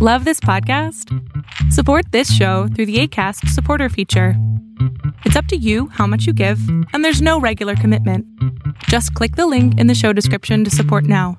Love this podcast? Support this show through the ACAST supporter feature. It's up to you how much you give, and there's no regular commitment. Just click the link in the show description to support now.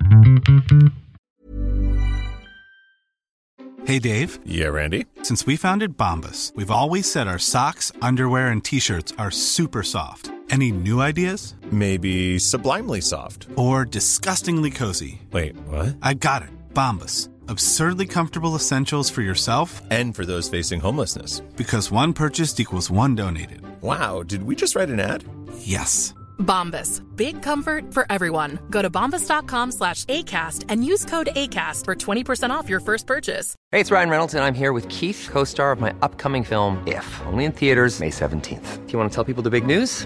Hey, Dave. Yeah, Randy. Since we founded Bombus, we've always said our socks, underwear, and t shirts are super soft. Any new ideas? Maybe sublimely soft. Or disgustingly cozy? Wait, what? I got it. Bombus. Absurdly comfortable essentials for yourself And for those facing homelessness. because one purchased equals one donated. Wow, did we just write an ad? Yes. Bombas. Big comfort for everyone. Go to bombas.com slash ACAST and use code ACAST for 20% off your first purchase. Hey, it's Ryan Reynolds, and I'm here with Keith, co star of my upcoming film, If, only in theaters, May 17th. Do you want to tell people the big news?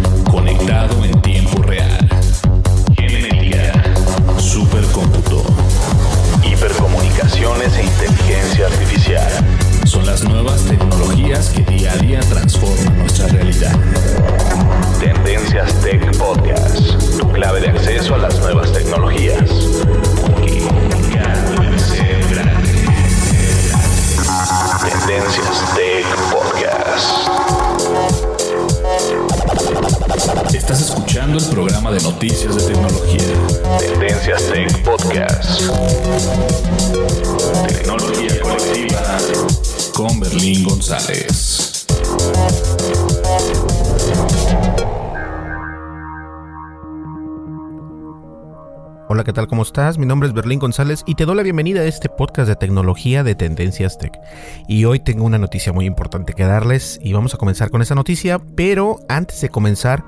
conectado en tiempo real. Genética, supercómputo, hipercomunicaciones ¿qué tal? ¿Cómo estás? Mi nombre es Berlín González y te doy la bienvenida a este podcast de tecnología de Tendencias Tech. Y hoy tengo una noticia muy importante que darles y vamos a comenzar con esa noticia, pero antes de comenzar,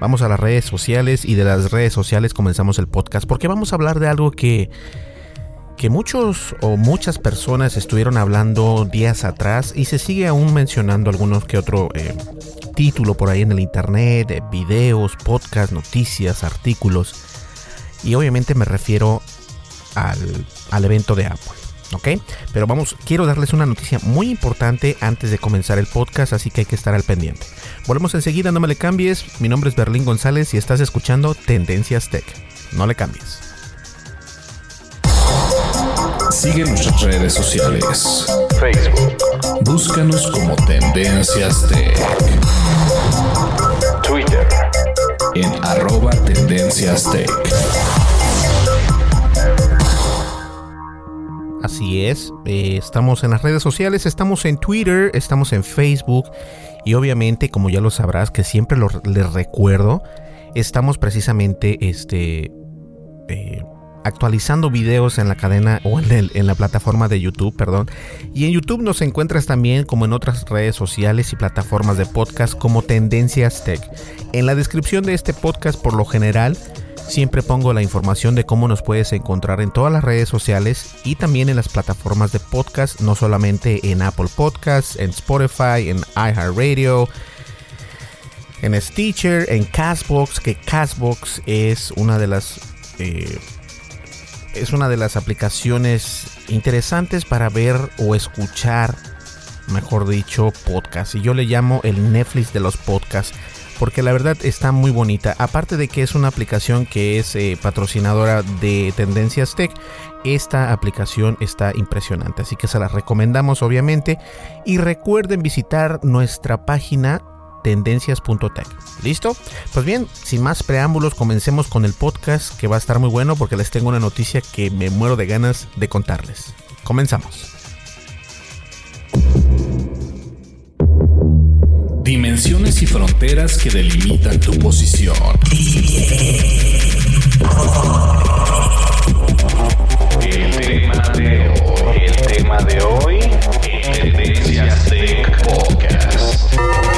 vamos a las redes sociales y de las redes sociales comenzamos el podcast porque vamos a hablar de algo que que muchos o muchas personas estuvieron hablando días atrás y se sigue aún mencionando algunos que otro eh, título por ahí en el internet, eh, videos, podcast, noticias, artículos. Y obviamente me refiero al, al evento de Apple. ¿Ok? Pero vamos, quiero darles una noticia muy importante antes de comenzar el podcast, así que hay que estar al pendiente. Volvemos enseguida, no me le cambies. Mi nombre es Berlín González y estás escuchando Tendencias Tech. No le cambies. Sigue nuestras redes sociales. Facebook. Búscanos como Tendencias Tech. En arroba Tendencias Tech. Así es, eh, estamos en las redes sociales, estamos en Twitter, estamos en Facebook y obviamente, como ya lo sabrás, que siempre lo, les recuerdo, estamos precisamente este, eh, actualizando videos en la cadena o en, la plataforma de YouTube, perdón. Y en YouTube nos encuentras también como en otras redes sociales y plataformas de podcast como Tendencias Tech. En la descripción de este podcast, por lo general, siempre pongo la información de cómo nos puedes encontrar en todas las redes sociales y también en las plataformas de podcast, no solamente en Apple Podcasts, en Spotify, en iHeartRadio, en Stitcher, en Castbox, que Castbox es una de las eh, es una de las aplicaciones interesantes para ver o escuchar, mejor dicho, podcast. Y yo le llamo el Netflix de los podcasts. Porque la verdad está muy bonita. Aparte de que es una aplicación que es eh, patrocinadora de Tendencias Tech, esta aplicación está impresionante. Así que se la recomendamos obviamente. Y recuerden visitar nuestra página tendencias.tech. ¿Listo? Pues bien, sin más preámbulos, comencemos con el podcast que va a estar muy bueno porque les tengo una noticia que me muero de ganas de contarles. Comenzamos. Dimensiones y fronteras que delimitan tu posición. El tema de hoy. El tema de hoy. en Tendencias Tech Podcast.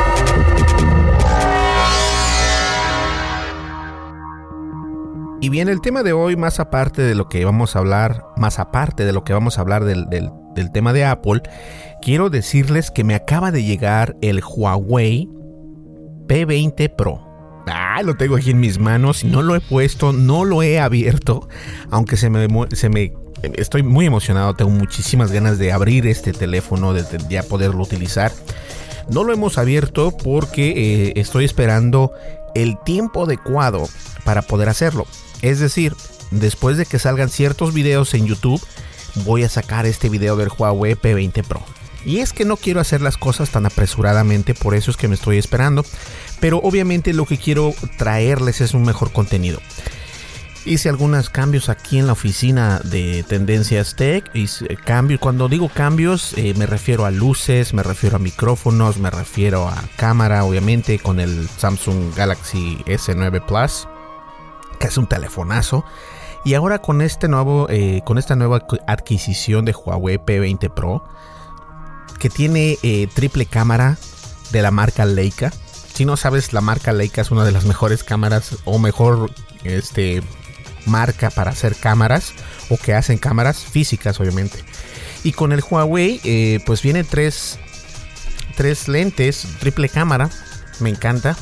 Y bien, el tema de hoy, más aparte de lo que vamos a hablar, más aparte de lo que vamos a hablar del, tema de Apple, quiero decirles que me acaba de llegar el Huawei P20 Pro. Ah, lo tengo aquí en mis manos, no lo he puesto, no lo he abierto, aunque se me, se me estoy muy emocionado, tengo muchísimas ganas de abrir este teléfono, de, ya poderlo utilizar. No lo hemos abierto porque eh, estoy esperando el tiempo adecuado para poder hacerlo. Es decir, después de que salgan ciertos videos en YouTube, voy a sacar este video del Huawei P20 Pro. Y es que no quiero hacer las cosas tan apresuradamente, por eso es que me estoy esperando. Pero obviamente lo que quiero traerles es un mejor contenido. Hice algunos cambios aquí en la oficina de Tendencias Tech. Cambios, cuando digo cambios, eh, me refiero a luces, me refiero a micrófonos, me refiero a cámara, obviamente, con el Samsung Galaxy S9 Plus, que es un telefonazo. Y ahora con este nuevo, eh, con esta nueva adquisición de Huawei P20 Pro, que tiene eh, triple cámara de la marca Leica. Si no sabes, la marca Leica es una de las mejores cámaras o mejor este, marca para hacer cámaras o que hacen cámaras físicas, obviamente. Y con el Huawei, eh, pues viene tres, tres lentes, triple cámara. Me encanta.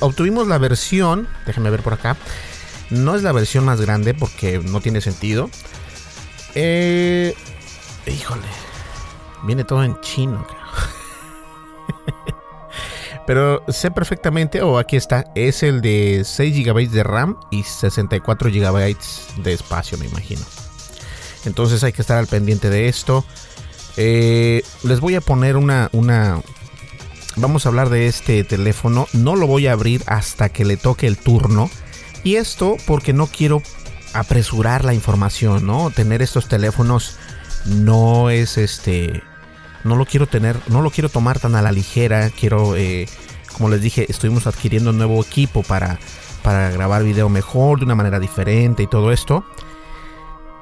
obtuvimos la versión, déjenme ver por acá. No es la versión más grande porque no tiene sentido. Eh, híjole. Viene todo en chino, Pero sé perfectamente, oh, aquí está, es el de 6 GB de RAM y 64 GB de espacio, me imagino. Entonces hay que estar al pendiente de esto. Eh, les voy a poner una, una... Vamos a hablar de este teléfono. No lo voy a abrir hasta que le toque el turno y esto porque no quiero apresurar la información, ¿no? Tener estos teléfonos no es este. No lo quiero tener, no lo quiero tomar tan a la ligera. Quiero, eh, como les dije, estuvimos adquiriendo un nuevo equipo para, para grabar video mejor, de una manera diferente y todo esto.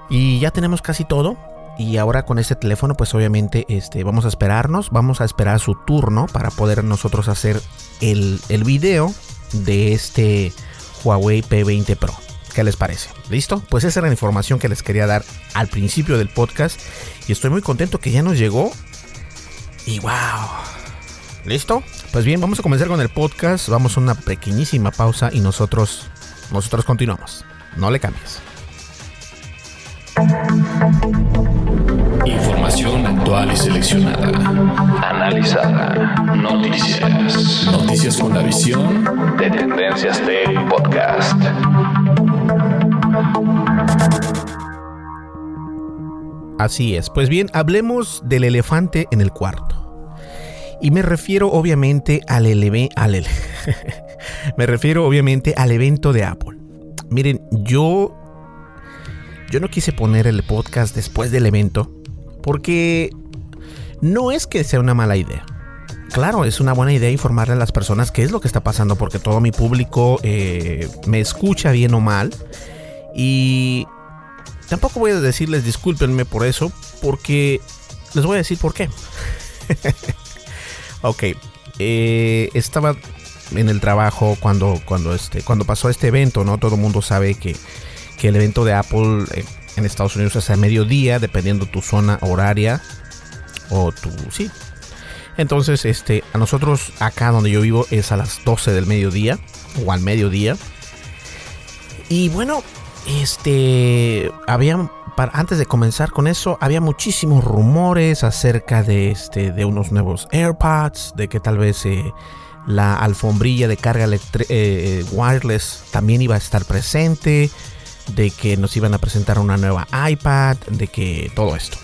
Y ya tenemos casi todo. Y ahora con este teléfono, pues obviamente este, vamos a esperarnos, vamos a esperar su turno para poder nosotros hacer el, el video de este Huawei P20 Pro. ¿Qué les parece? ¿Listo? Pues esa era la información que les quería dar al principio del podcast. Y estoy muy contento que ya nos llegó. Y wow. ¿Listo? Pues bien, vamos a comenzar con el podcast. Vamos a una pequeñísima pausa y nosotros, nosotros continuamos. No le cambies. Información actual y seleccionada. Analizada. Noticias. Noticias con la visión de Tendencias Tech Podcast. Así es. Pues bien, hablemos del elefante en el cuarto. Y me refiero obviamente al, eleve al me refiero obviamente al evento de Apple. Miren, yo yo no quise poner el podcast después del evento porque no es que sea una mala idea. Claro, es una buena idea informarle a las personas qué es lo que está pasando porque todo mi público eh, me escucha bien o mal. Y tampoco voy a decirles discúlpenme por eso porque les voy a decir por qué. ok, eh, estaba en el trabajo cuando, cuando, este, cuando pasó este evento, ¿no? Todo el mundo sabe que, que el evento de Apple eh, en Estados Unidos es a mediodía, dependiendo tu zona horaria o tu... Sí. Entonces, este, a nosotros acá donde yo vivo es a las 12 del mediodía o al mediodía. Y bueno, este, había, antes de comenzar con eso, había muchísimos rumores acerca de, este, de unos nuevos AirPods, de que tal vez eh, la alfombrilla de carga eh, wireless también iba a estar presente de que nos iban a presentar una nueva iPad, de que todo esto.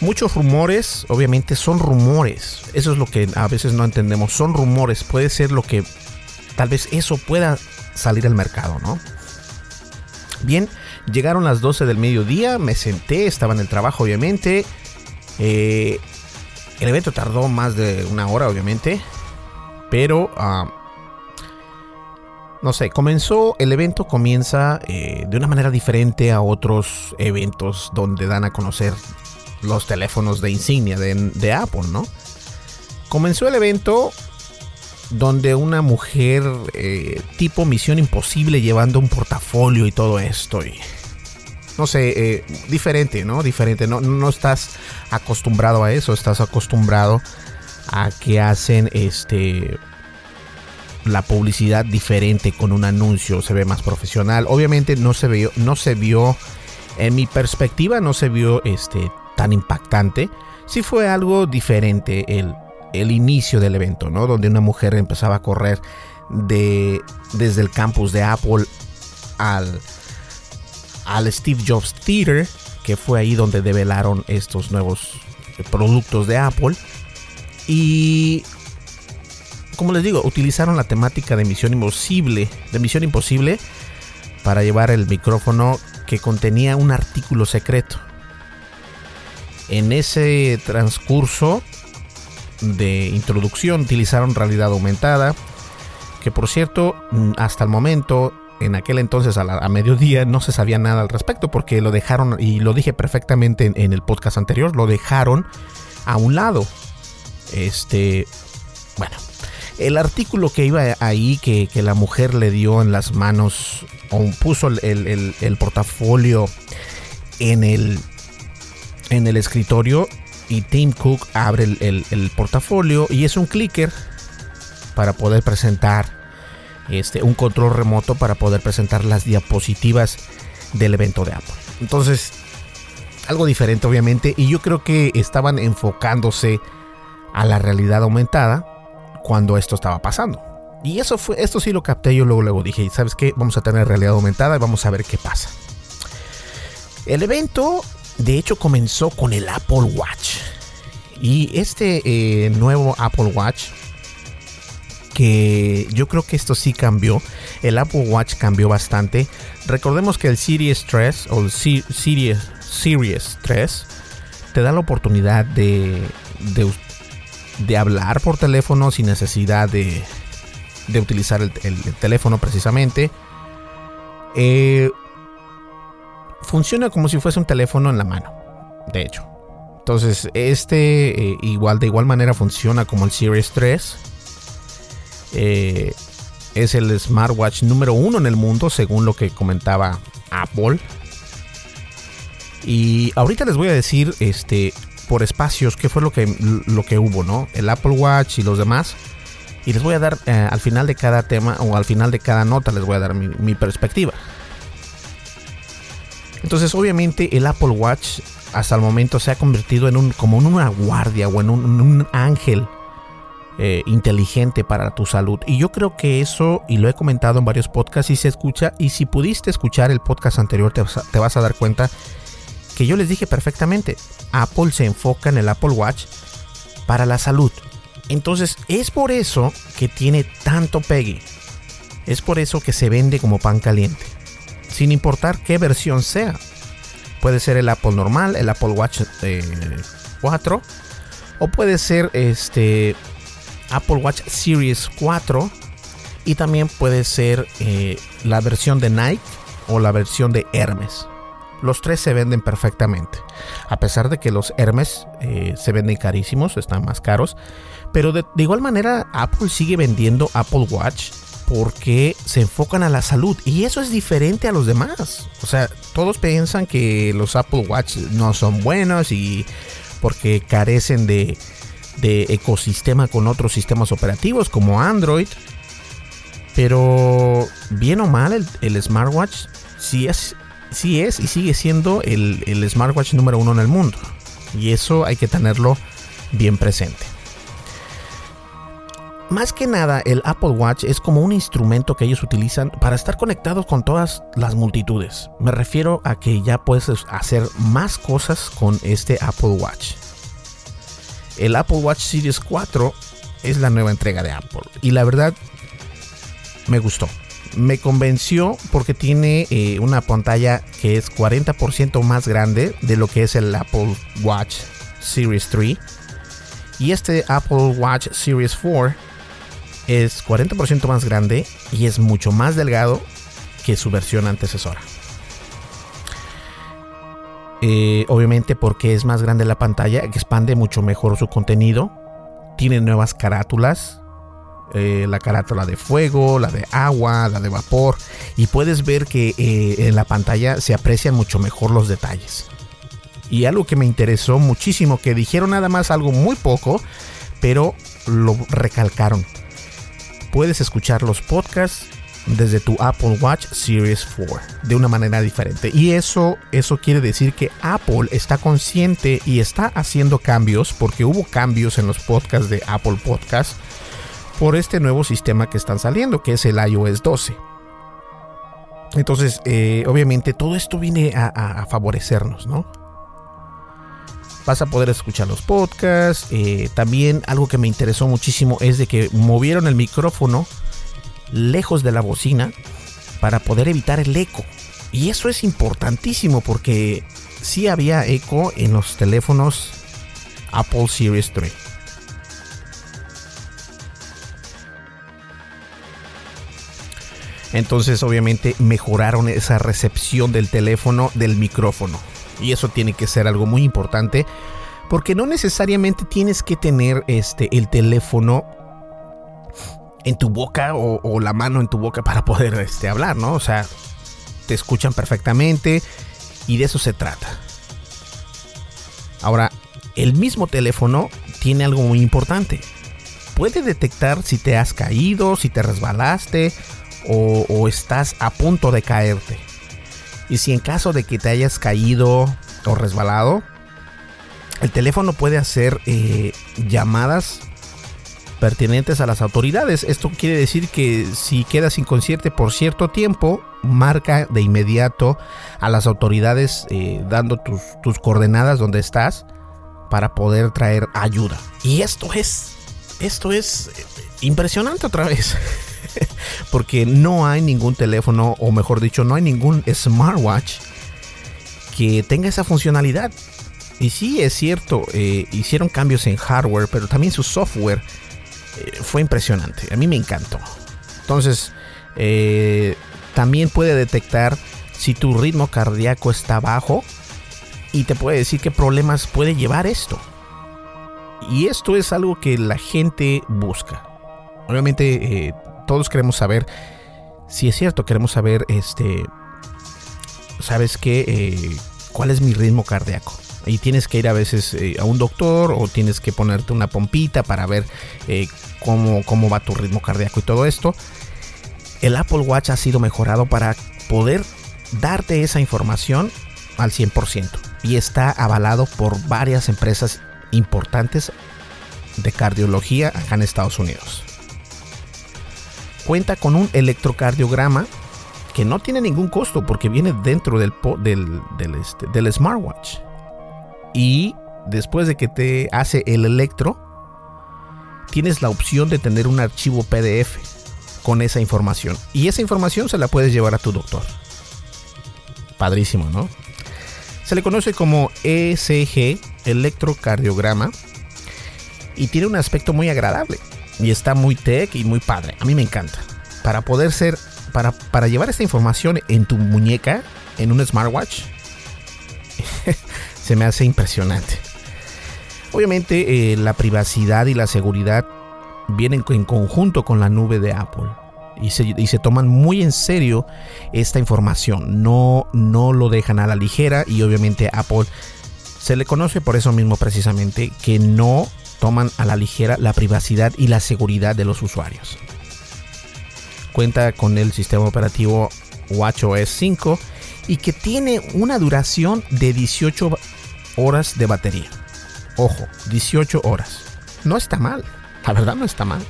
Muchos rumores, obviamente son rumores. Eso es lo que a veces no entendemos. Son rumores. Puede ser lo que tal vez eso pueda salir al mercado, ¿no? Bien, llegaron las 12 del mediodía, me senté, estaba en el trabajo, obviamente. Eh, el evento tardó más de una hora, obviamente. Pero ah, no sé, comenzó, el evento comienza eh, de una manera diferente a otros eventos donde dan a conocer los teléfonos de insignia de, Apple, ¿no? Comenzó el evento donde una mujer eh, tipo Misión Imposible llevando un portafolio y todo esto. No sé, eh, diferente, ¿no? Diferente, no, no estás acostumbrado a eso, estás acostumbrado a que hacen este la publicidad diferente con un anuncio, se ve más profesional. Obviamente no se vio, no se vio, en mi perspectiva, no se vio este tan impactante. Sí fue algo diferente el, el inicio del evento, ¿no? Donde una mujer empezaba a correr de, desde el campus de Apple al, al Steve Jobs Theater, que fue ahí donde develaron estos nuevos productos de Apple. Y como les digo, utilizaron la temática de Misión Imposible, de Misión Imposible, para llevar el micrófono que contenía un artículo secreto. En ese transcurso de introducción utilizaron realidad aumentada, que por cierto, hasta el momento, en aquel entonces a, mediodía, no se sabía nada al respecto, porque lo dejaron, y lo dije perfectamente en el podcast anterior, lo dejaron a un lado. Este, bueno, el artículo que iba ahí, que, la mujer le dio en las manos, o puso el, portafolio en el, en el escritorio, y Tim Cook abre el, portafolio y es un clicker para poder presentar este, un control remoto para poder presentar las diapositivas del evento de Apple. Entonces, algo diferente obviamente y yo creo que estaban enfocándose a la realidad aumentada cuando esto estaba pasando. Y eso fue, esto sí lo capté yo luego, luego dije, ¿sabes qué? Vamos a tener realidad aumentada y vamos a ver qué pasa. El evento, de hecho, comenzó con el Apple Watch. Y este eh, nuevo Apple Watch, que yo creo que esto sí cambió, el Apple Watch cambió bastante. Recordemos que el Series 3 o el Series, Series 3 te da la oportunidad de de hablar por teléfono sin necesidad de, de utilizar el, teléfono precisamente. Eh, funciona como si fuese un teléfono en la mano, de hecho. Entonces, este eh, igual de igual manera funciona como el Series 3. Eh, es el smartwatch número uno en el mundo, según lo que comentaba Apple. Y ahorita les voy a decir este, por espacios qué fue lo que, lo que hubo, ¿no? El Apple Watch y los demás. Y les voy a dar eh, al final de cada tema o al final de cada nota les voy a dar mi, perspectiva. Entonces, obviamente, el Apple Watch hasta el momento se ha convertido en un como en una guardia o en un, ángel eh, inteligente para tu salud. Y yo creo que eso, y lo he comentado en varios podcasts y se escucha, y si pudiste escuchar el podcast anterior, te, te vas a dar cuenta que yo les dije perfectamente, Apple se enfoca en el Apple Watch para la salud. Entonces es por eso que tiene tanto pegue. Es por eso que se vende como pan caliente. Sin importar qué versión sea. Puede ser el Apple normal, el Apple Watch 4. Eh, o puede ser este Apple Watch Series 4. Y también puede ser eh, la versión de Nike o la versión de Hermes. Los tres se venden perfectamente. A pesar de que los Hermes eh, se venden carísimos, están más caros. Pero de, igual manera, Apple sigue vendiendo Apple Watch porque se enfocan a la salud. Y eso es diferente a los demás. O sea, todos piensan que los Apple Watch no son buenos y porque carecen de, ecosistema con otros sistemas operativos como Android. Pero bien o mal, el, el smartwatch sí es sí es y sigue siendo el, smartwatch número uno en el mundo. Y eso hay que tenerlo bien presente. Más que nada, el Apple Watch es como un instrumento que ellos utilizan para estar conectados con todas las multitudes. Me refiero a que ya puedes hacer más cosas con este Apple Watch. El Apple Watch Series 4 es la nueva entrega de Apple. Y la verdad, me gustó me convenció porque tiene eh, una pantalla que es 40% más grande de lo que es el Apple Watch Series 3. Y este Apple Watch Series 4 es 40% más grande y es mucho más delgado que su versión antecesora. Eh, obviamente porque es más grande la pantalla, expande mucho mejor su contenido, tiene nuevas carátulas, eh, la carátula de fuego, la de agua, la de vapor, y puedes ver que eh, en la pantalla se aprecian mucho mejor los detalles. Y algo que me interesó muchísimo, que dijeron nada más algo muy poco, pero lo recalcaron. Puedes escuchar los podcasts desde tu Apple Watch Series 4 de una manera diferente. Y eso, eso quiere decir que Apple está consciente y está haciendo cambios, porque hubo cambios en los podcasts de Apple Podcasts por este nuevo sistema que están saliendo, que es el iOS 12. Entonces, eh, obviamente, todo esto viene a, favorecernos, ¿no? Vas a poder escuchar los podcasts. Eh, también algo que me interesó muchísimo es de que movieron el micrófono lejos de la bocina para poder evitar el eco. Y eso es importantísimo porque sí había eco en los teléfonos Apple Series 3. Entonces obviamente mejoraron esa recepción del teléfono del micrófono. Y eso tiene que ser algo muy importante porque no necesariamente tienes que tener este el teléfono en tu boca o, la mano en tu boca para poder este, hablar, ¿no? O sea, te escuchan perfectamente y de eso se trata. Ahora, el mismo teléfono tiene algo muy importante. Puede detectar si te has caído, si te resbalaste o, estás a punto de caerte. Y si en caso de que te hayas caído o resbalado, el teléfono puede hacer eh, llamadas pertinentes a las autoridades. Esto quiere decir que si quedas inconsciente por cierto tiempo, marca de inmediato a las autoridades eh, dando tus, tus coordenadas donde estás para poder traer ayuda. Y esto es, esto es eh, impresionante otra vez. Porque no hay ningún teléfono, o mejor dicho, no hay ningún smartwatch que tenga esa funcionalidad. Y sí, es cierto, eh, hicieron cambios en hardware, pero también su software eh, fue impresionante. A mí me encantó. Entonces, eh, también puede detectar si tu ritmo cardíaco está bajo y te puede decir qué problemas puede llevar esto. Y esto es algo que la gente busca. Obviamente, todos queremos saber si es cierto, queremos saber, este, ¿sabes qué? Eh, ¿Cuál es mi ritmo cardíaco? Y tienes que ir a veces eh, a un doctor o tienes que ponerte una pompita para ver eh, cómo, cómo va tu ritmo cardíaco y todo esto. El Apple Watch ha sido mejorado para poder darte esa información al 100% y está avalado por varias empresas importantes de cardiología acá en Estados Unidos cuenta con un electrocardiograma que no tiene ningún costo porque viene dentro del, del, este, del smartwatch. Y después de que te hace el electro, tienes la opción de tener un archivo PDF con esa información. Y esa información se la puedes llevar a tu doctor. Padrísimo, ¿no? Se le conoce como ECG, electrocardiograma, y tiene un aspecto muy agradable y está muy tech y muy padre. A mí me encanta. Para poder ser, para, para llevar esta información en tu muñeca, en un smartwatch, se me hace impresionante. Obviamente eh, la privacidad y la seguridad vienen en conjunto con la nube de Apple. Y se, y se, toman muy en serio esta información. No, no lo dejan a la ligera y obviamente Apple se le conoce por eso mismo precisamente que no toman a la ligera la privacidad y la seguridad de los usuarios. Cuenta con el sistema operativo WatchOS 5 y que tiene una duración de 18 horas de batería. Ojo, 18 horas. No está mal, la verdad no está mal.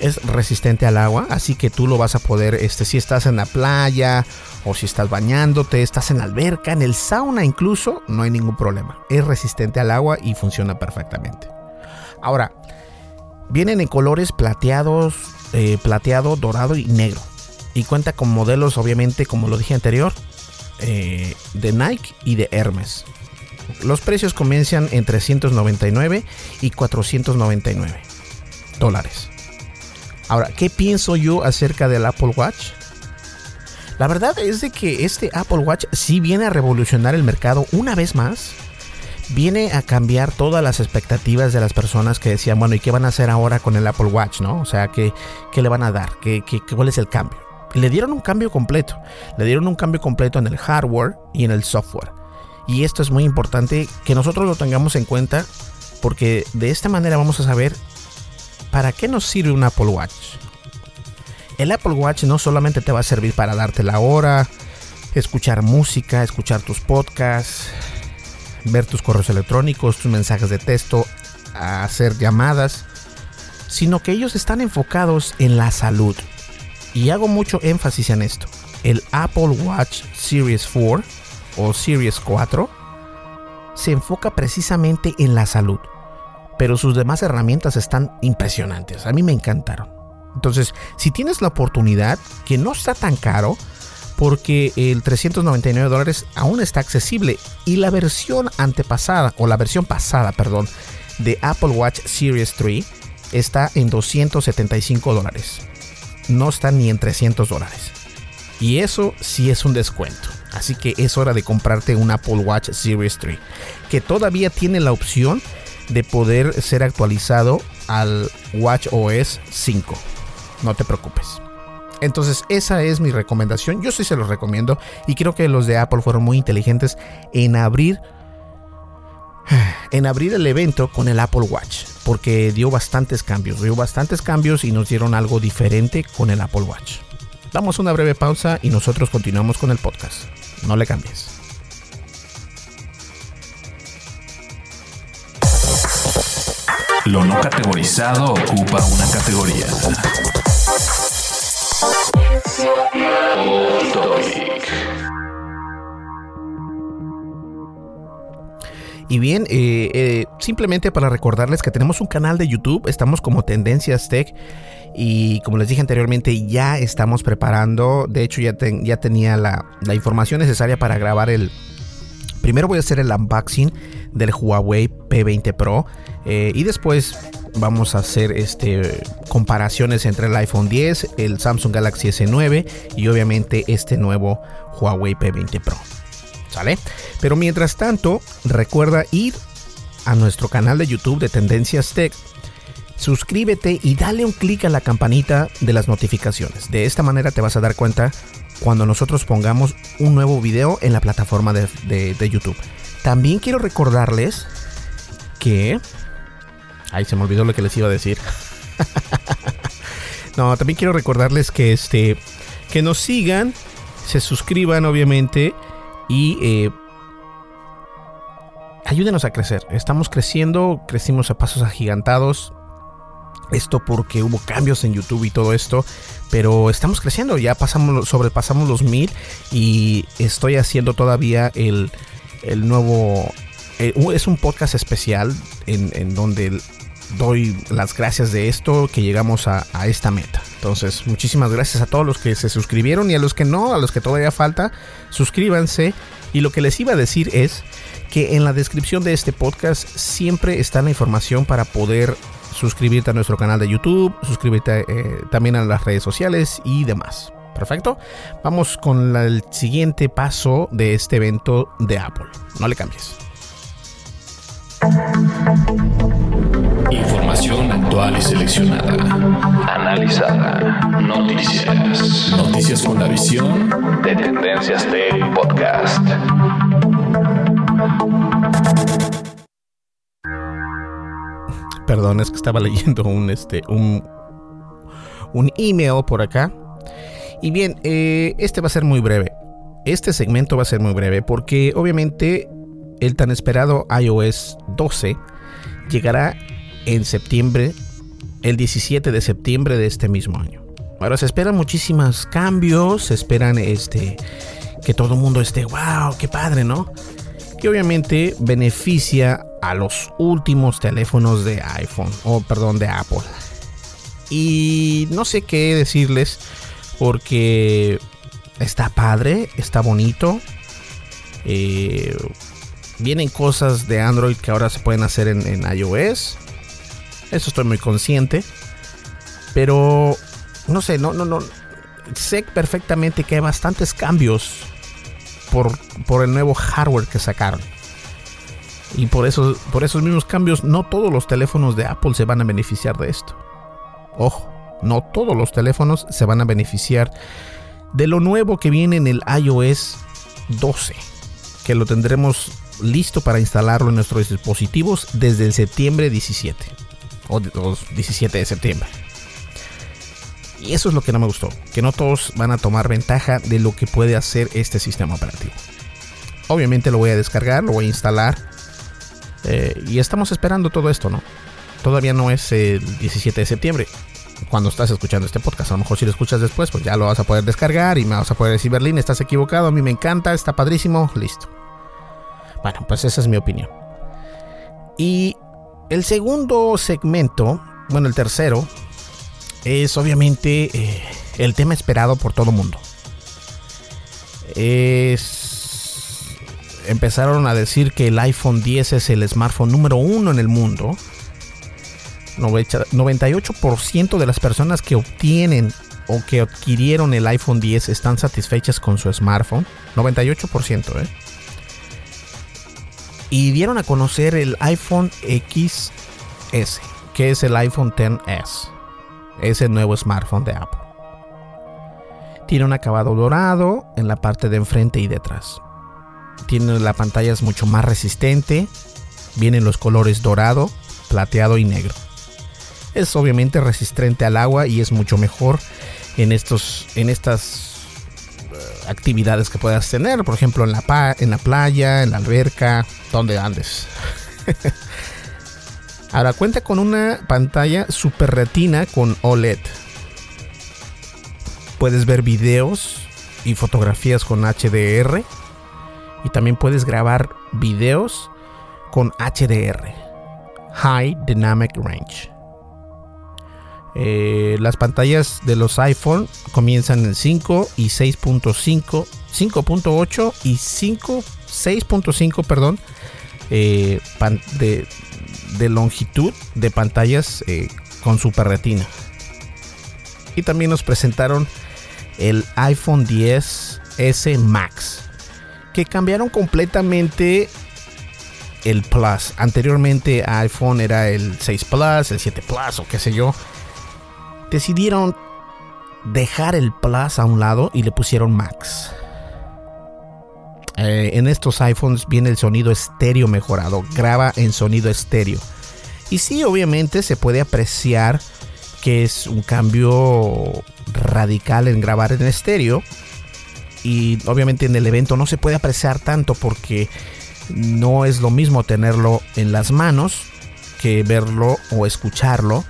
Es resistente al agua, así que tú lo vas a poder, este, si estás en la playa o si estás bañándote, estás en la alberca, en el sauna incluso, no hay ningún problema. Es resistente al agua y funciona perfectamente. Ahora, vienen en colores plateados, eh, plateado, dorado y negro. Y cuenta con modelos, obviamente, como lo dije anterior, eh, de Nike y de Hermes. Los precios comienzan en 399 y 499 dólares. Ahora, ¿qué pienso yo acerca del Apple Watch? La verdad es de que este Apple Watch sí viene a revolucionar el mercado una vez más viene a cambiar todas las expectativas de las personas que decían, bueno, ¿y qué van a hacer ahora con el Apple Watch? ¿no? O sea, ¿qué, qué le van a dar? ¿Qué, qué, cuál es el cambio? le dieron un cambio completo. Le dieron un cambio completo en el hardware y en el software. Y esto es muy importante que nosotros lo tengamos en cuenta porque de esta manera vamos a saber para qué nos sirve un Apple Watch. El Apple Watch no solamente te va a servir para darte la hora, escuchar música, escuchar tus podcasts, ver tus correos electrónicos, tus mensajes de texto, hacer llamadas, sino que ellos están enfocados en la salud. Y hago mucho énfasis en esto. El Apple Watch Series 4 o Series 4 se enfoca precisamente en la salud. Pero sus demás herramientas están impresionantes. A mí me encantaron. Entonces, si tienes la oportunidad, que no está tan caro, porque el 399 dólares aún está accesible y la versión antepasada o la versión pasada, perdón, de Apple Watch Series 3 está en 275 dólares. No está ni en 300 dólares. Y eso sí es un descuento. Así que es hora de comprarte un Apple Watch Series 3, que todavía tiene la opción de poder ser actualizado al Watch OS 5. No te preocupes. Entonces esa es mi recomendación. Yo sí se los recomiendo y creo que los de Apple fueron muy inteligentes en abrir en abrir el evento con el Apple Watch porque dio bastantes cambios, dio bastantes cambios y nos dieron algo diferente con el Apple Watch. Damos una breve pausa y nosotros continuamos con el podcast. No le cambies. Lo no categorizado ocupa una categoría. Y bien, eh, eh, simplemente para recordarles que tenemos un canal de YouTube, estamos como Tendencias Tech y como les dije anteriormente ya estamos preparando, de hecho ya, ya tenía la, información necesaria para grabar el... Primero voy a hacer el unboxing del Huawei P20 Pro eh, y después vamos a hacer este, comparaciones entre el iPhone 10, el Samsung Galaxy S9 y obviamente este nuevo Huawei P20 Pro. ¿Sale? Pero mientras tanto, recuerda ir a nuestro canal de YouTube de Tendencias Tech. Suscríbete y dale un clic a la campanita de las notificaciones. De esta manera te vas a dar cuenta cuando nosotros pongamos un nuevo video en la plataforma de, de YouTube. También quiero recordarles que Ay, se me olvidó lo que les iba a decir. no, también quiero recordarles que este que nos sigan, se suscriban obviamente y eh, ayúdenos a crecer. Estamos creciendo, crecimos a pasos agigantados. Esto porque hubo cambios en YouTube y todo esto, pero estamos creciendo. Ya pasamos, sobrepasamos los mil y estoy haciendo todavía el, el nuevo. Eh, es un podcast especial en, en donde doy las gracias de esto que llegamos a, esta meta. Entonces, muchísimas gracias a todos los que se suscribieron y a los que no, a los que todavía falta, suscríbanse. Y lo que les iba a decir es que en la descripción de este podcast siempre está la información para poder suscribirte a nuestro canal de YouTube, suscribirte eh, también a las redes sociales y demás. Perfecto. Vamos con el siguiente paso de este evento de Apple. No le cambies. Información actual y seleccionada. Analizada. Noticias. Noticias con la visión de Tendencias Tech Podcast. Perdón, es que estaba leyendo un este un un email por acá. Y bien, eh, este va a ser muy breve. Este segmento va a ser muy breve porque obviamente el tan esperado iOS 12 llegará en septiembre, el 17 de septiembre de este mismo año. Ahora se esperan muchísimos cambios, se esperan este que todo el mundo esté, wow, qué padre, ¿no? Que obviamente beneficia a los últimos teléfonos de iPhone, o perdón, de Apple. Y no sé qué decirles porque está padre, está bonito. Eh, vienen cosas de Android que ahora se pueden hacer en iOS. Eso estoy muy consciente. Pero no sé, no, no, no. Sé perfectamente que hay bastantes cambios por, por el nuevo hardware que sacaron. Y por, eso, por esos mismos cambios, no todos los teléfonos de Apple se van a beneficiar de esto. Ojo, no todos los teléfonos se van a beneficiar de lo nuevo que viene en el iOS 12, que lo tendremos listo para instalarlo en nuestros dispositivos desde el septiembre 17 o, 17 de septiembre. Y eso es lo que no me gustó, que no todos van a tomar ventaja de lo que puede hacer este sistema operativo. Obviamente lo voy a descargar, lo voy a instalar eh, y estamos esperando todo esto, ¿no? Todavía no es el 17 de septiembre, cuando estás escuchando este podcast. A lo mejor si lo escuchas después, pues ya lo vas a poder descargar y me vas a poder decir, Berlín, estás equivocado, a mí me encanta, está padrísimo, listo. Bueno, pues esa es mi opinión. Y el segundo segmento, bueno, el tercero, es obviamente eh, el tema esperado por todo mundo. Es... Empezaron a decir que el iPhone 10 es el smartphone número uno en el mundo 98% de las personas que obtienen o que adquirieron el iPhone 10 están satisfechas con su smartphone. 98%, ¿eh? Y dieron a conocer el iPhone XS, que es el iPhone 10S. Es el nuevo smartphone de Apple. Tiene un acabado dorado en la parte de enfrente y detrás. Tiene la pantalla es mucho más resistente. Vienen los colores dorado, plateado y negro es obviamente resistente al agua y es mucho mejor en estos en estas eh, actividades que puedas tener, por ejemplo en la, en la playa, en la alberca, donde andes. Ahora cuenta con una pantalla super retina con OLED. Puedes ver videos y fotografías con HDR y también puedes grabar videos con HDR, High Dynamic Range. Eh, las pantallas de los iPhone comienzan en 5 y 6.5, 5.8 y 5, 6.5, perdón, eh, de, longitud de pantallas eh, con super retina. Y también nos presentaron el iPhone 10S Max, que cambiaron completamente el Plus. Anteriormente iPhone era el 6 Plus, el 7 Plus o qué sé yo decidieron dejar el Plus a un lado y le pusieron Max. Eh, en estos iPhones viene el sonido estéreo mejorado, graba en sonido estéreo. Y sí, obviamente se puede apreciar que es un cambio radical en grabar en estéreo. Y obviamente en el evento no se puede apreciar tanto porque no es lo mismo tenerlo en las manos que verlo o escucharlo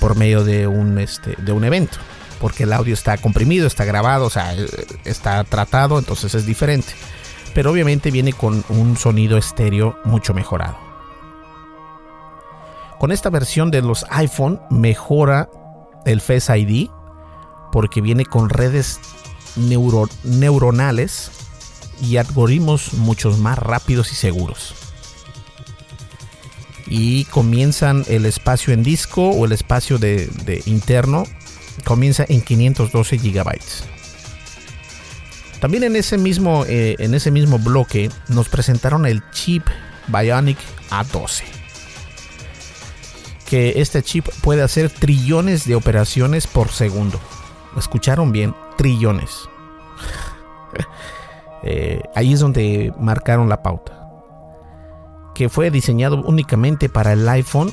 por medio de un, este, de un evento. Porque el audio está comprimido, está grabado, o sea, eh, está tratado, entonces es diferente. Pero obviamente viene con un sonido estéreo mucho mejorado. Con esta versión de los iPhone mejora el Face ID porque viene con redes neuronales y algoritmos mucho más rápidos y seguros y comienzan el espacio en disco o el espacio de, interno comienza en 512 gigabytes. También en ese mismo eh, en ese mismo bloque nos presentaron el chip Bionic A12. Que este chip puede hacer trillones de operaciones por segundo. ¿Escucharon bien? Trillones. Eh, ahí es donde marcaron la pauta que fue diseñado únicamente para el iPhone.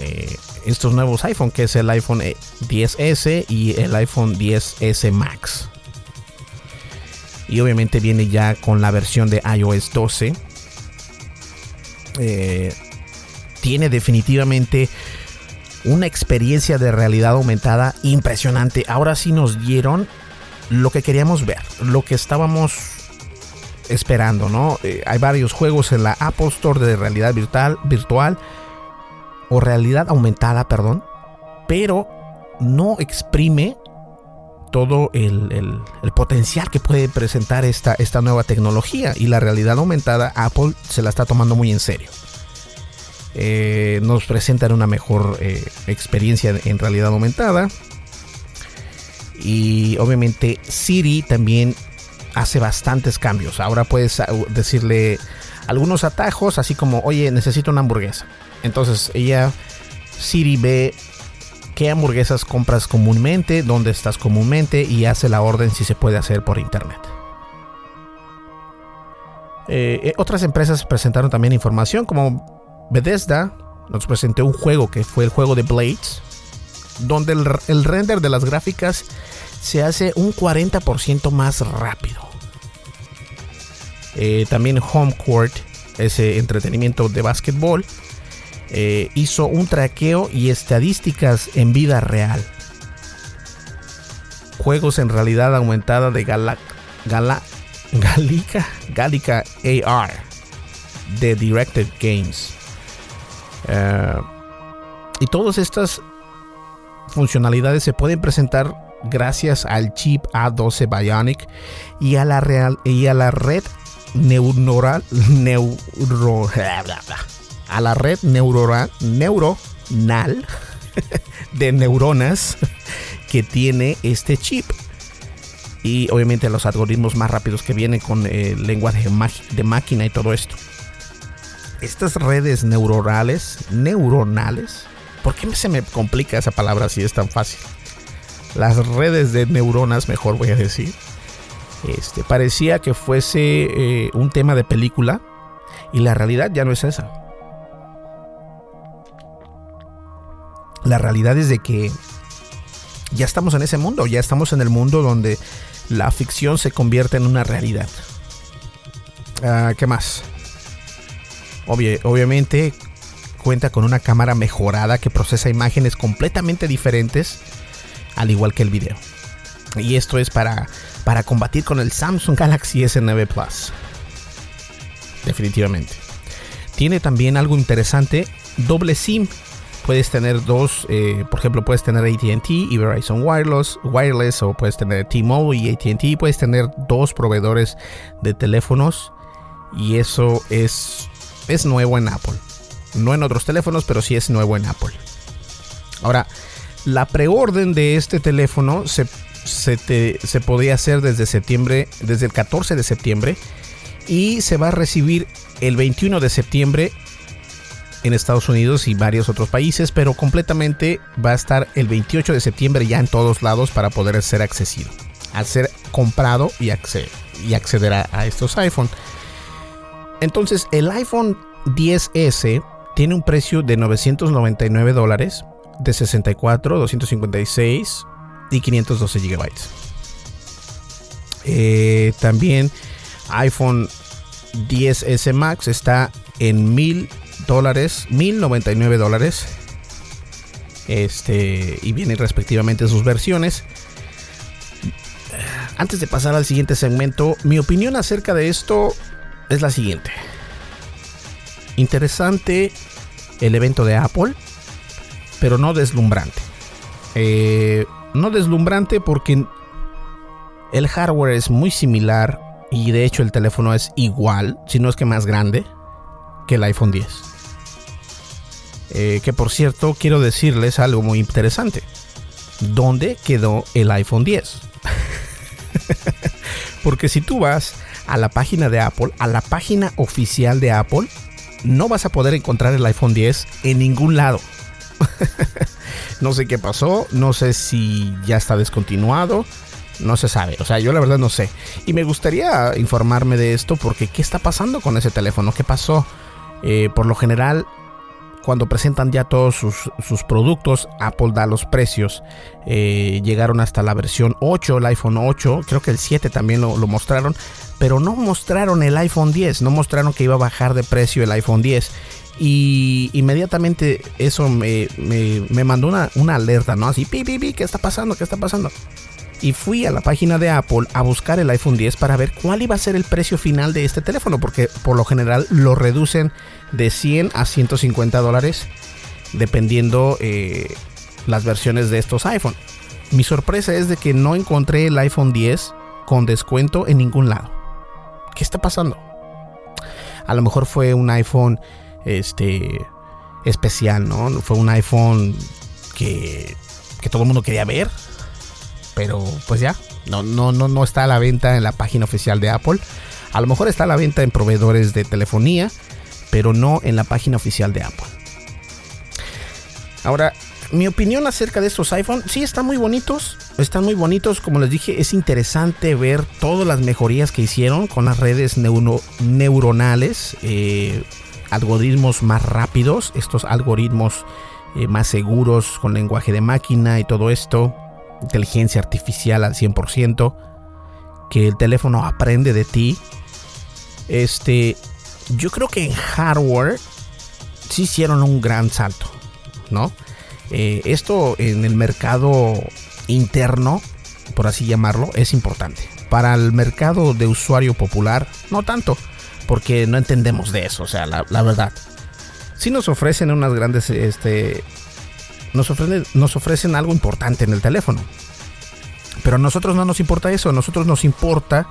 Eh, estos nuevos iPhone, que es el iPhone 10S eh, y el iPhone 10S Max. Y obviamente viene ya con la versión de iOS 12. Eh, tiene definitivamente una experiencia de realidad aumentada impresionante. Ahora sí nos dieron lo que queríamos ver, lo que estábamos esperando, ¿no? Eh, hay varios juegos en la Apple Store de realidad virtual, virtual o realidad aumentada, perdón, pero no exprime todo el, potencial que puede presentar esta, esta nueva tecnología y la realidad aumentada Apple se la está tomando muy en serio. Eh, nos presentan una mejor eh, experiencia en realidad aumentada y obviamente Siri también hace bastantes cambios. Ahora puedes ah, decirle algunos atajos, así como, oye, necesito una hamburguesa. Entonces ella, Siri ve qué hamburguesas compras comúnmente, dónde estás comúnmente y hace la orden si se puede hacer por internet. Eh, eh, otras empresas presentaron también información como Bethesda nos presentó un juego que fue el juego de Blades, donde el, render de las gráficas se hace un 40% más rápido. Eh, también Home Court, ese entretenimiento de básquetbol, hizo un traqueo y estadísticas en vida real. Juegos en realidad aumentada de Gala, Gala, Gallica, Gallica AR de Directed Games. Eh, y todas estas funcionalidades se pueden presentar gracias al chip A12 Bionic y a la, real, y a la red neuronal, neuro, a la red neuronal, neuronal de neuronas que tiene este chip y obviamente los algoritmos más rápidos que vienen con el lenguaje de máquina y todo esto. Estas redes neuronales, neuronales, ¿por qué se me complica esa palabra si es tan fácil? Las redes de neuronas, mejor voy a decir. Este, parecía que fuese eh, un tema de película y la realidad ya no es esa. La realidad es de que ya estamos en ese mundo, ya estamos en el mundo donde la ficción se convierte en una realidad. Ah, ¿Qué más? obviamente cuenta con una cámara mejorada que procesa imágenes completamente diferentes, al igual que el video. Y esto es para, para combatir con el Samsung Galaxy S9 Plus. Definitivamente. Tiene también algo interesante, doble SIM puedes tener dos, eh, por ejemplo, puedes tener ATT y Verizon Wireless, Wireless o puedes tener T-Mobile y ATT, puedes tener dos proveedores de teléfonos y eso es, es nuevo en Apple. No en otros teléfonos, pero sí es nuevo en Apple. Ahora, la preorden de este teléfono se, se, hacer desde septiembre, desde el 14 de septiembre y se va a recibir el 21 de septiembre en Estados Unidos y varios otros países, pero completamente va a estar el 28 de septiembre ya en todos lados para poder ser accesible, al ser comprado y, acceder, acceder a, estos iPhone. Entonces, el iPhone 10S tiene un precio de 999 dólares, de 64, 256 y 512 gigabytes. Eh, también iPhone 10S Max está en 1000 dólares, 1099 dólares. Este, y vienen respectivamente sus versiones. Antes de pasar al siguiente segmento, mi opinión acerca de esto es la siguiente. Interesante el evento de Apple, pero no deslumbrante. Eh, no deslumbrante porque el hardware es muy similar y de hecho el teléfono es igual, si no es que más grande que el iPhone 10. Eh, que por cierto, quiero decirles algo muy interesante. ¿Dónde quedó el iPhone 10? Porque si tú vas a la página de Apple, a la página oficial de Apple, no vas a poder encontrar el iPhone 10 en ningún lado. no sé qué pasó, no sé si ya está descontinuado, no se sabe. O sea, yo la verdad no sé. Y me gustaría informarme de esto porque ¿qué está pasando con ese teléfono? ¿Qué pasó? Eh, por lo general, cuando presentan ya todos sus, productos, Apple da los precios. Eh, llegaron hasta la versión 8, el iPhone 8, creo que el 7 también lo, mostraron, pero no mostraron el iPhone 10, no mostraron que iba a bajar de precio el iPhone 10. Y inmediatamente eso me, mandó una, una, alerta, ¿no? Así, pi, pi, pi, ¿qué está pasando? ¿Qué está pasando? Y fui a la página de Apple a buscar el iPhone 10 para ver cuál iba a ser el precio final de este teléfono, porque por lo general lo reducen de 100 a 150 dólares dependiendo eh, las versiones de estos iPhone. Mi sorpresa es de que no encontré el iPhone 10 con descuento en ningún lado. ¿Qué está pasando? A lo mejor fue un iPhone este especial, ¿no? Fue un iPhone que, que todo el mundo quería ver pero pues ya, no, no, no, no está a la venta en la página oficial de Apple. A lo mejor está a la venta en proveedores de telefonía, pero no en la página oficial de Apple. Ahora, mi opinión acerca de estos iPhone, sí están muy bonitos, están muy bonitos, como les dije, es interesante ver todas las mejorías que hicieron con las redes neuronales, eh, algoritmos más rápidos, estos algoritmos eh, más seguros con lenguaje de máquina y todo esto, inteligencia artificial al 100%, que el teléfono aprende de ti. Este, yo creo que en hardware sí hicieron un gran salto, ¿no? Eh, esto en el mercado interno, por así llamarlo, es importante. Para el mercado de usuario popular, no tanto, porque no entendemos de eso, o sea, la, verdad. Si nos ofrecen unas grandes, este, nos ofrecen, nos ofrecen algo importante en el teléfono. Pero a nosotros no nos importa eso, a nosotros nos importa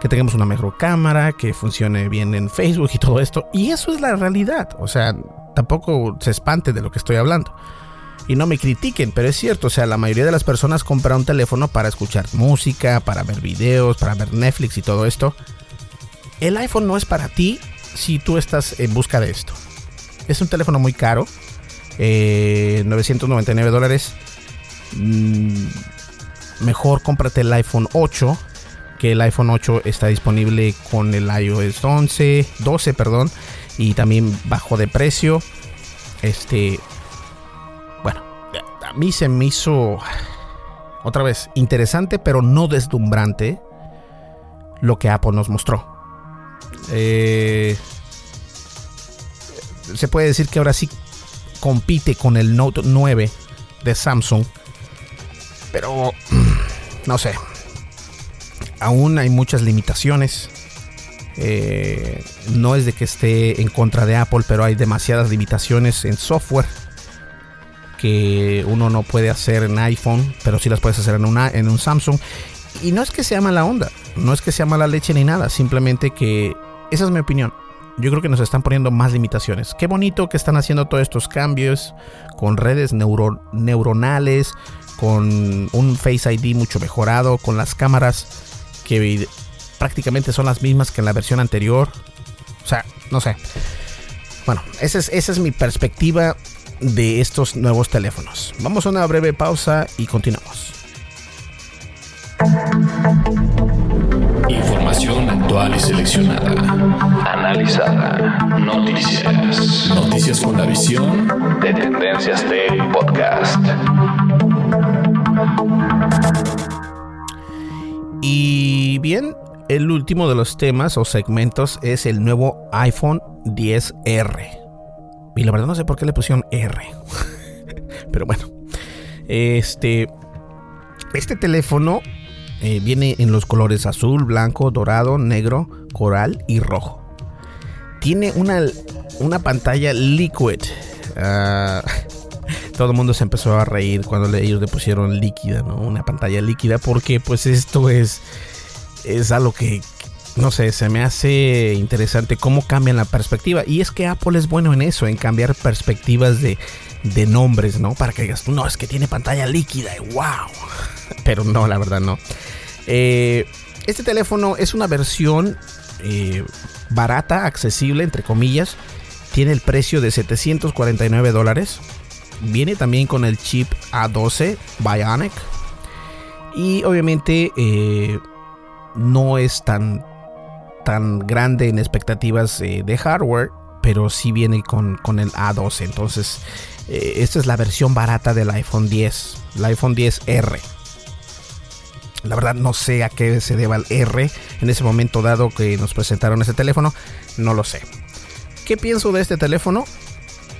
que tengamos una mejor cámara, que funcione bien en Facebook y todo esto. Y eso es la realidad, o sea, tampoco se espante de lo que estoy hablando y no me critiquen, pero es cierto, o sea, la mayoría de las personas compran un teléfono para escuchar música, para ver videos, para ver Netflix y todo esto. El iPhone no es para ti si tú estás en busca de esto. Es un teléfono muy caro, 999 eh, dólares. Mm, mejor cómprate el iPhone 8, que el iPhone 8 está disponible con el iOS 11, 12, perdón, y también bajo de precio. Este, a mí se me hizo otra vez interesante, pero no deslumbrante lo que Apple nos mostró. Eh, se puede decir que ahora sí compite con el Note 9 de Samsung, pero no sé. Aún hay muchas limitaciones. Eh, no es de que esté en contra de Apple, pero hay demasiadas limitaciones en software que uno no puede hacer en iPhone, pero sí las puedes hacer en, una, en un Samsung. Y no es que sea mala onda, no es que sea mala leche ni nada, simplemente que esa es mi opinión. Yo creo que nos están poniendo más limitaciones. Qué bonito que están haciendo todos estos cambios con redes neuronales, con un Face ID mucho mejorado, con las cámaras que prácticamente son las mismas que en la versión anterior. O sea, no sé. Bueno, esa es, esa es mi perspectiva de estos nuevos teléfonos. Vamos a una breve pausa y continuamos. Información actual y seleccionada. Analizada. Noticias. Noticias con la visión de Tendencias Tech Podcast. Y bien, el último de los temas o segmentos es el nuevo iPhone 10R. Y la verdad no sé por qué le pusieron R. Pero bueno. Este. Este teléfono eh, viene en los colores azul, blanco, dorado, negro, coral y rojo. Tiene una, una pantalla liquid. Ah, todo el mundo se empezó a reír cuando ellos le pusieron líquida, ¿no? Una pantalla líquida porque pues esto es, es algo que, no sé, se me hace interesante cómo cambian la perspectiva. Y es que Apple es bueno en eso, en cambiar perspectivas de, nombres, ¿no? Para que digas, no, es que tiene pantalla líquida wow. Pero no, la verdad no. Eh, este teléfono es una versión eh, barata, accesible, entre comillas. Tiene el precio de 749 dólares. Viene también con el chip A12 Bionic. Y obviamente eh, no es tan tan grande en expectativas eh, de hardware, pero sí viene con, el A12. Entonces, eh, esta es la versión barata del iPhone 10, el iPhone 10R. La verdad no sé a qué se deba el R en ese momento dado que nos presentaron ese teléfono, no lo sé. ¿Qué pienso de este teléfono?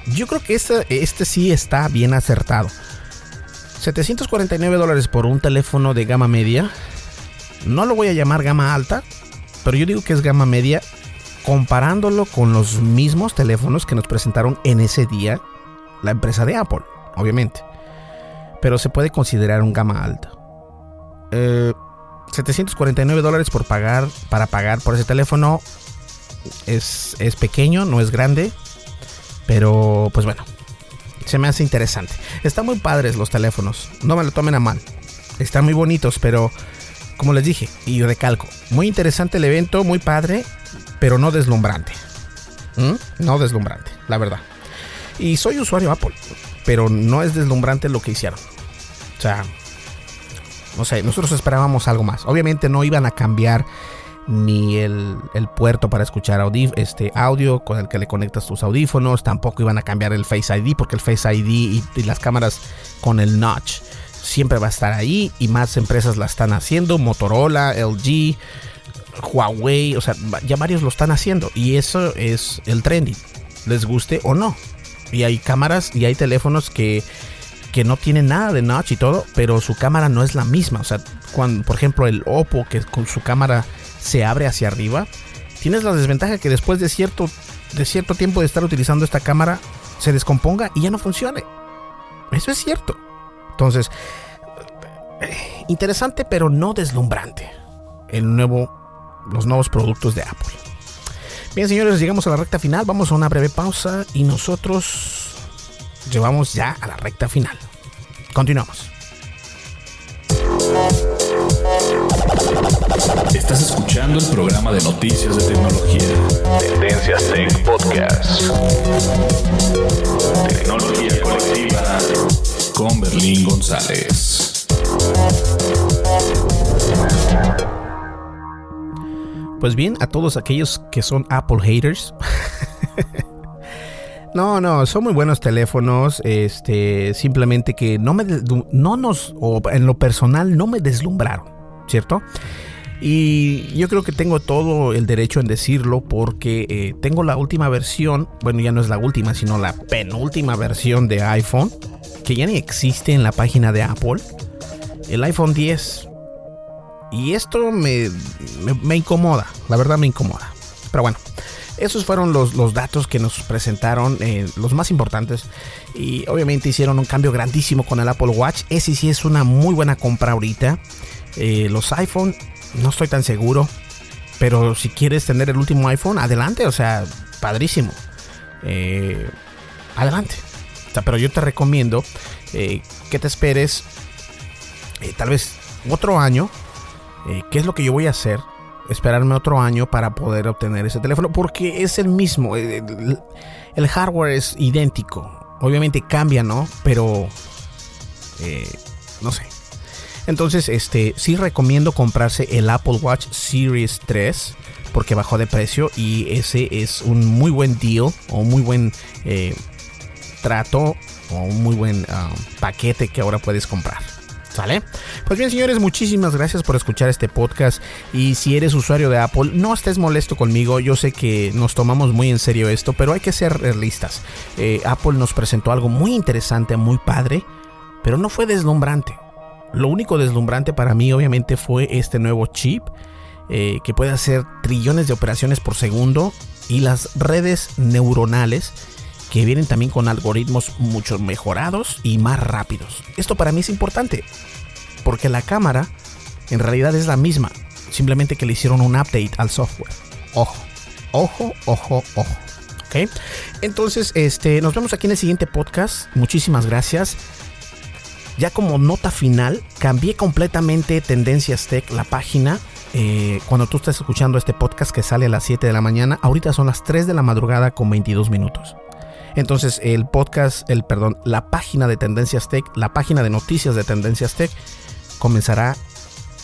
Yo creo que este, este sí está bien acertado. 749 dólares por un teléfono de gama media. No lo voy a llamar gama alta, pero yo digo que es gama media comparándolo con los mismos teléfonos que nos presentaron en ese día la empresa de Apple, obviamente. Pero se puede considerar un gama alta. 749 eh, dólares por pagar, para pagar por ese teléfono es, es pequeño, no es grande. Pero pues bueno, se me hace interesante. Están muy padres los teléfonos, no me lo tomen a mal. Están muy bonitos, pero como les dije, y recalco, muy interesante el evento, muy padre, pero no deslumbrante. ¿Mm? No deslumbrante, la verdad. Y soy usuario Apple, pero no es deslumbrante lo que hicieron. O sea, no sé, nosotros esperábamos algo más. Obviamente no iban a cambiar ni el, puerto para escuchar este audio con el que le conectas tus audífonos, tampoco iban a cambiar el Face ID porque el Face ID y, y las cámaras con el notch siempre va a estar ahí y más empresas la están haciendo, Motorola, LG, Huawei, o sea, ya varios lo están haciendo y eso es el trending, les guste o no. Y hay cámaras y hay teléfonos que, que no tienen nada de notch y todo, pero su cámara no es la misma. O sea, cuando, por ejemplo, el Oppo, que con su cámara se abre hacia arriba, tienes la desventaja que después de cierto, de cierto tiempo de estar utilizando esta cámara, se descomponga y ya no funcione. Eso es cierto. Entonces, interesante pero no deslumbrante. El nuevo, los nuevos productos de Apple. Bien, señores, llegamos a la recta final. Vamos a una breve pausa y nosotros llevamos ya a la recta final. Continuamos. Estás escuchando el programa de noticias de tecnología. Tendencias Tech Podcast. Tecnología colectiva con Berlín González. Pues bien, a todos aquellos que son Apple haters. no, no, son muy buenos teléfonos. Este, simplemente que no me, no nos, o en lo personal, no me deslumbraron, ¿cierto? Y yo creo que tengo todo el derecho en decirlo porque eh, tengo la última versión, bueno, ya no es la última, sino la penúltima versión de iPhone, que ya ni existe en la página de Apple, el iPhone 10. Y esto me, me, incomoda, la verdad me incomoda. Pero bueno, esos fueron los, los datos que nos presentaron, eh, los más importantes. Y obviamente hicieron un cambio grandísimo con el Apple Watch. Ese sí es una muy buena compra ahorita. Eh, los iPhone, no estoy tan seguro. Pero si quieres tener el último iPhone, adelante. O sea, padrísimo. Eh, adelante. pero yo te recomiendo que te esperes tal vez otro año ¿qué es lo que yo voy a hacer? Esperarme otro año para poder obtener ese teléfono porque es el mismo. Eh, el, hardware es idéntico. Obviamente cambia, ¿no? Pero eh, no sé. Entonces, este sí recomiendo comprarse el Apple Watch Series 3 porque bajó de precio y ese es un muy buen deal o muy buen trato o un muy buen um, paquete que ahora puedes comprar. ¿Sale? Pues bien, señores, muchísimas gracias por escuchar este podcast. Y si eres usuario de Apple, no estés molesto conmigo. Yo sé que nos tomamos muy en serio esto, pero hay que ser realistas. Eh, Apple nos presentó algo muy interesante, muy padre, pero no fue deslumbrante. Lo único deslumbrante para mí, obviamente, fue este nuevo chip eh, que puede hacer trillones de operaciones por segundo y las redes neuronales que vienen también con algoritmos mucho mejorados y más rápidos. Esto para mí es importante, porque la cámara en realidad es la misma, simplemente que le hicieron un update al software. Ojo, ojo, ojo, ojo. ¿Ok? Entonces, este, nos vemos aquí en el siguiente podcast. Muchísimas gracias. Ya como nota final, cambié completamente Tendencias Tech, la página. Eh, cuando tú estás escuchando este podcast que sale a las 7 de la mañana, ahorita son las 3 de la madrugada con 22 minutos. Entonces el podcast, el perdón, la página de Tendencias Tech, la página de noticias de Tendencias Tech comenzará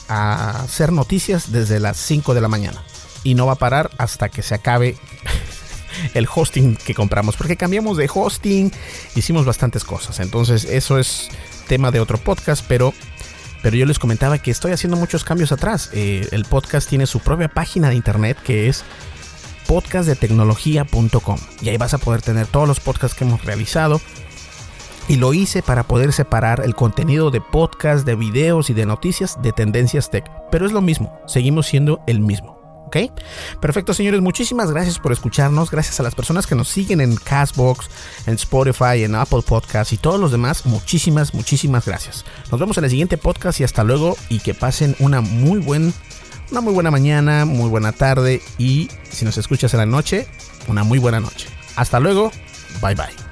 a hacer noticias desde las 5 de la mañana y no va a parar hasta que se acabe el hosting que compramos porque cambiamos de hosting, hicimos bastantes cosas. Entonces eso es tema de otro podcast, pero pero yo les comentaba que estoy haciendo muchos cambios atrás. Eh, el podcast tiene su propia página de internet que es podcastdetecnología.com y ahí vas a poder tener todos los podcasts que hemos realizado. Y lo hice para poder separar el contenido de podcast, de videos y de noticias de Tendencias Tech. Pero es lo mismo, seguimos siendo el mismo. ¿Ok? Perfecto, señores. Muchísimas gracias por escucharnos. Gracias a las personas que nos siguen en Castbox, en Spotify, en Apple Podcasts y todos los demás. Muchísimas, muchísimas gracias. Nos vemos en el siguiente podcast y hasta luego. Y que pasen una muy buena una muy buena mañana, muy buena tarde y si nos escuchas en la noche, una muy buena noche. Hasta luego, bye bye.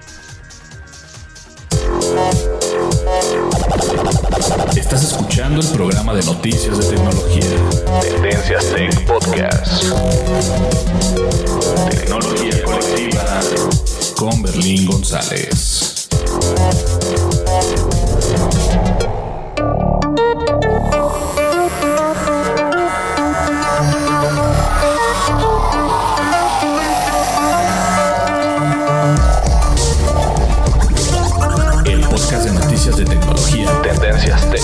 Estás escuchando el programa de noticias de tecnología. Tendencias Tech Podcast. Tecnología colectiva con Berlín González. Tech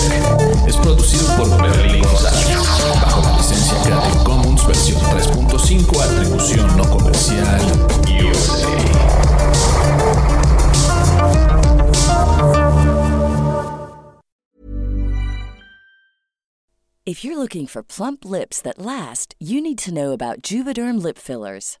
es producido por Berlín bajo la licencia Creative Commons versión 3.5 atribución no comercial USA. If you're looking for plump lips that last, you need to know about Juvederm lip fillers.